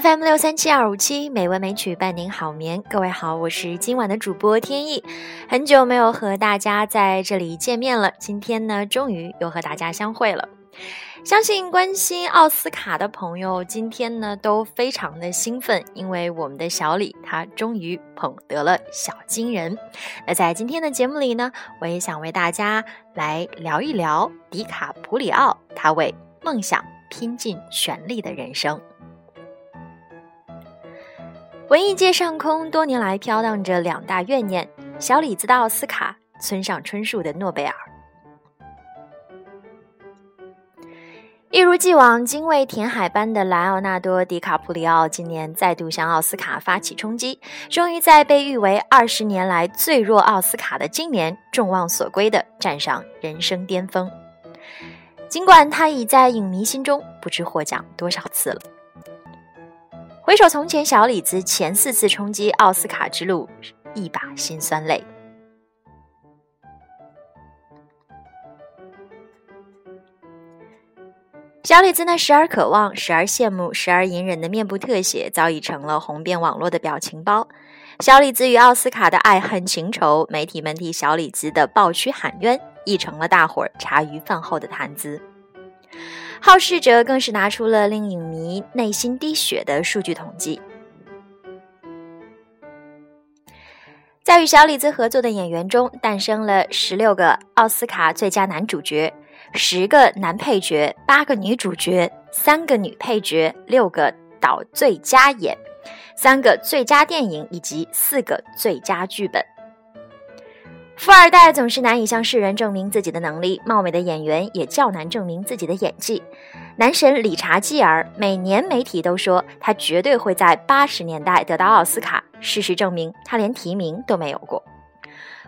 FM 六三七二五七美文美曲伴您好眠，各位好，我是今晚的主播天意，很久没有和大家在这里见面了，今天呢，终于又和大家相会了。相信关心奥斯卡的朋友，今天呢都非常的兴奋，因为我们的小李他终于捧得了小金人。那在今天的节目里呢，我也想为大家来聊一聊迪卡普里奥他为梦想拼尽全力的人生。文艺界上空多年来飘荡着两大怨念：小李子的奥斯卡，村上春树的诺贝尔。一如既往，精卫填海般的莱奥纳多·迪卡普里奥今年再度向奥斯卡发起冲击，终于在被誉为二十年来最弱奥斯卡的今年，众望所归的站上人生巅峰。尽管他已在影迷心中不知获奖多少次了。回首从前，小李子前四次冲击奥斯卡之路，一把辛酸泪。小李子那时而渴望、时而羡慕、时而隐忍的面部特写，早已成了红遍网络的表情包。小李子与奥斯卡的爱恨情仇，媒体们替小李子的抱屈喊冤，亦成了大伙儿茶余饭后的谈资。好事者更是拿出了令影迷内心滴血的数据统计。在与小李子合作的演员中，诞生了十六个奥斯卡最佳男主角、十个男配角、八个女主角、三个女配角、六个导最佳演、三个最佳电影以及四个最佳剧本。富二代总是难以向世人证明自己的能力，貌美的演员也较难证明自己的演技。男神理查基尔每年媒体都说他绝对会在八十年代得到奥斯卡，事实证明他连提名都没有过。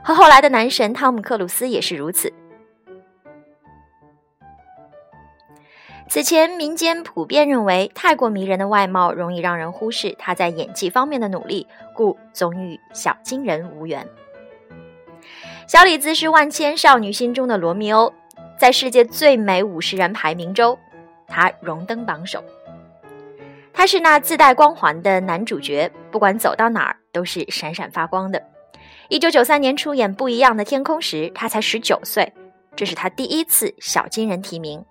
和后来的男神汤姆克鲁斯也是如此。此前民间普遍认为，太过迷人的外貌容易让人忽视他在演技方面的努力，故总与小金人无缘。小李子是万千少女心中的罗密欧，在世界最美五十人排名中，他荣登榜首。他是那自带光环的男主角，不管走到哪儿都是闪闪发光的。一九九三年出演《不一样的天空》时，他才十九岁，这是他第一次小金人提名。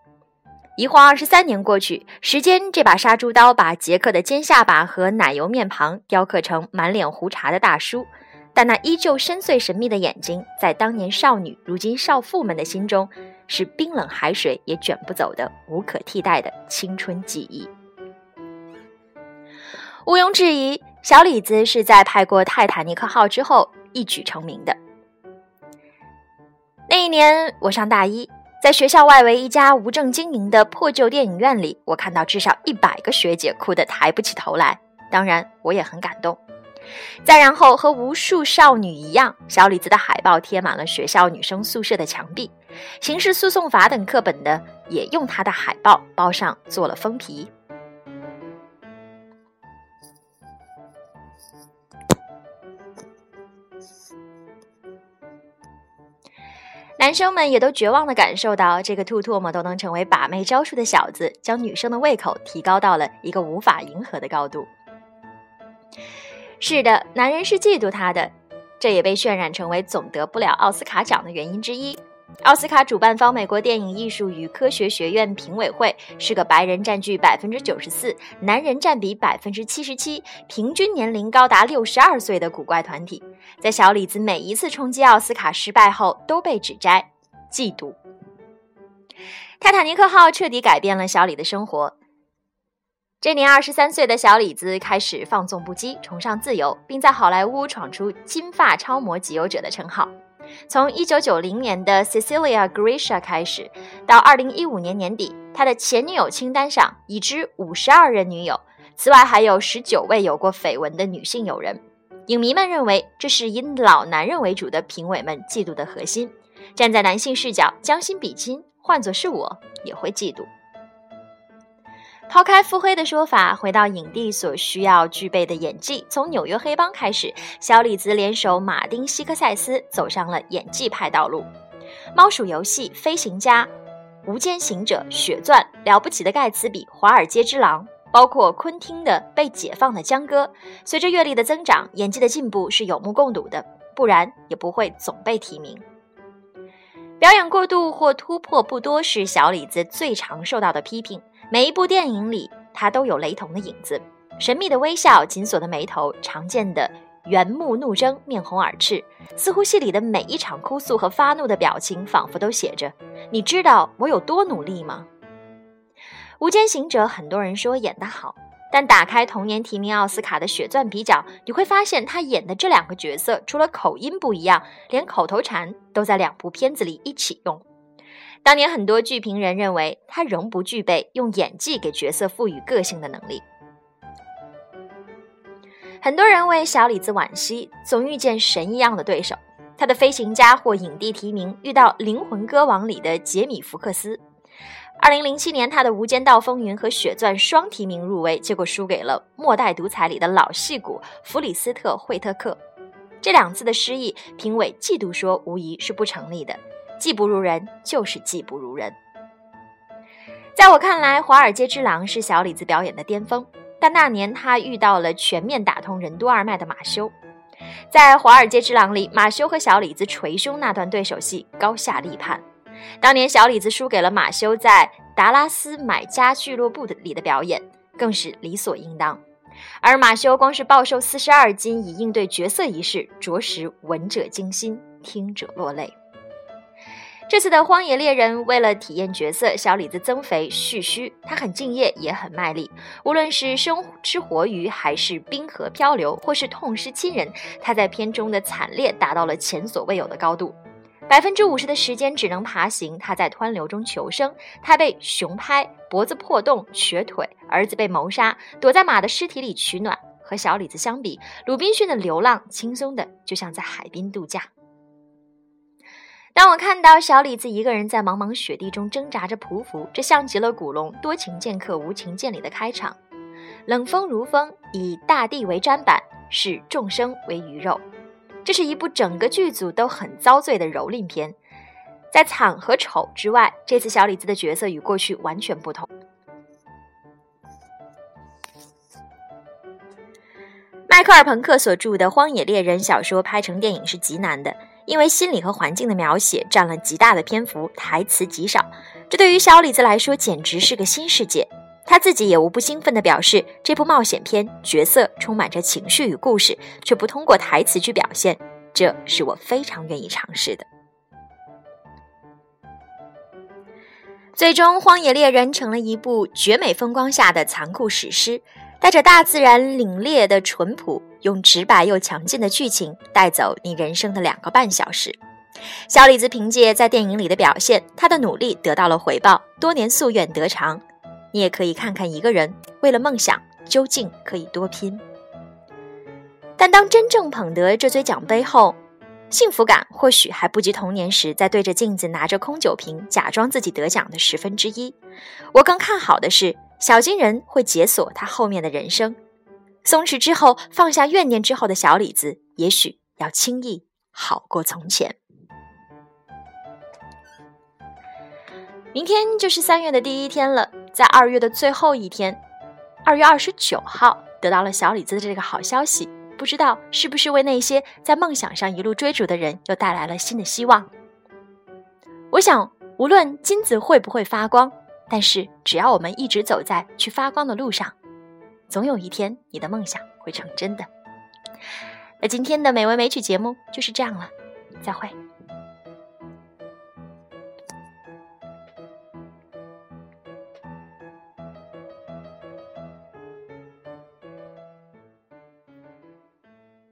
一晃二十三年过去，时间这把杀猪刀把杰克的尖下巴和奶油面庞雕刻成满脸胡茬的大叔。但那依旧深邃神秘的眼睛，在当年少女、如今少妇们的心中，是冰冷海水也卷不走的无可替代的青春记忆。毋庸置疑，小李子是在拍过《泰坦尼克号》之后一举成名的。那一年，我上大一，在学校外围一家无证经营的破旧电影院里，我看到至少一百个学姐哭得抬不起头来，当然，我也很感动。再然后，和无数少女一样，小李子的海报贴满了学校女生宿舍的墙壁，刑事诉讼法等课本的也用他的海报包上做了封皮。男生们也都绝望的感受到，这个吐唾沫都能成为把妹招数的小子，将女生的胃口提高到了一个无法迎合的高度。是的，男人是嫉妒他的，这也被渲染成为总得不了奥斯卡奖的原因之一。奥斯卡主办方美国电影艺术与科学学院评委会是个白人占据百分之九十四，男人占比百分之七十七，平均年龄高达六十二岁的古怪团体。在小李子每一次冲击奥斯卡失败后，都被指摘嫉妒。泰坦尼克号彻底改变了小李的生活。这年二十三岁的小李子开始放纵不羁，崇尚自由，并在好莱坞闯出“金发超模集邮者”的称号。从一九九零年的 Cecilia Grisha 开始，到二零一五年年底，他的前女友清单上已知五十二任女友，此外还有十九位有过绯闻的女性友人。影迷们认为，这是以老男人为主的评委们嫉妒的核心。站在男性视角，将心比心，换作是我，也会嫉妒。抛开腹黑的说法，回到影帝所需要具备的演技。从《纽约黑帮》开始，小李子联手马丁·西克塞斯走上了演技派道路，《猫鼠游戏》《飞行家》《无间行者》《血钻》《了不起的盖茨比》《华尔街之狼》包括昆汀的《被解放的江歌》。随着阅历的增长，演技的进步是有目共睹的，不然也不会总被提名。表演过度或突破不多是小李子最常受到的批评。每一部电影里，他都有雷同的影子：神秘的微笑、紧锁的眉头、常见的圆目怒睁、面红耳赤。似乎戏里的每一场哭诉和发怒的表情，仿佛都写着：“你知道我有多努力吗？”《无间行者》很多人说演得好。但打开同年提名奥斯卡的血钻比较，你会发现他演的这两个角色，除了口音不一样，连口头禅都在两部片子里一起用。当年很多剧评人认为他仍不具备用演技给角色赋予个性的能力。很多人为小李子惋惜，总遇见神一样的对手。他的《飞行家》获影帝提名，遇到《灵魂歌王》里的杰米·福克斯。二零零七年，他的《无间道风云》和《血钻》双提名入围，结果输给了《末代独裁》里的老戏骨弗里斯特·惠特克。这两次的失意，评委嫉妒说无疑是不成立的。技不如人就是技不如人。在我看来，《华尔街之狼》是小李子表演的巅峰，但那年他遇到了全面打通任督二脉的马修。在《华尔街之狼》里，马修和小李子捶胸那段对手戏，高下立判。当年小李子输给了马修在达拉斯买家俱乐部的里的表演，更是理所应当。而马修光是暴瘦四十二斤以应对角色一事，着实闻者惊心，听者落泪。这次的《荒野猎人》为了体验角色，小李子增肥蓄须，他很敬业，也很卖力。无论是生吃活鱼，还是冰河漂流，或是痛失亲人，他在片中的惨烈达到了前所未有的高度。百分之五十的时间只能爬行，他在湍流中求生。他被熊拍，脖子破洞，瘸腿，儿子被谋杀，躲在马的尸体里取暖。和小李子相比，鲁滨逊的流浪轻松的就像在海滨度假。当我看到小李子一个人在茫茫雪地中挣扎着匍匐，这像极了古龙“多情剑客无情剑”里的开场：“冷风如风，以大地为砧板，视众生为鱼肉。”这是一部整个剧组都很遭罪的蹂躏片，在惨和丑之外，这次小李子的角色与过去完全不同。迈克尔·朋克所著的《荒野猎人》小说拍成电影是极难的，因为心理和环境的描写占了极大的篇幅，台词极少。这对于小李子来说简直是个新世界。他自己也无不兴奋地表示，这部冒险片角色充满着情绪与故事，却不通过台词去表现，这是我非常愿意尝试的。最终，《荒野猎人》成了一部绝美风光下的残酷史诗，带着大自然凛冽的淳朴，用直白又强劲的剧情带走你人生的两个半小时。小李子凭借在电影里的表现，他的努力得到了回报，多年夙愿得偿。你也可以看看一个人为了梦想究竟可以多拼，但当真正捧得这尊奖杯后，幸福感或许还不及童年时在对着镜子拿着空酒瓶假装自己得奖的十分之一。我更看好的是小金人会解锁他后面的人生，松弛之后放下怨念之后的小李子，也许要轻易好过从前。明天就是三月的第一天了。在二月的最后一天，二月二十九号，得到了小李子的这个好消息，不知道是不是为那些在梦想上一路追逐的人又带来了新的希望。我想，无论金子会不会发光，但是只要我们一直走在去发光的路上，总有一天你的梦想会成真的。那今天的美文美曲节目就是这样了，再会。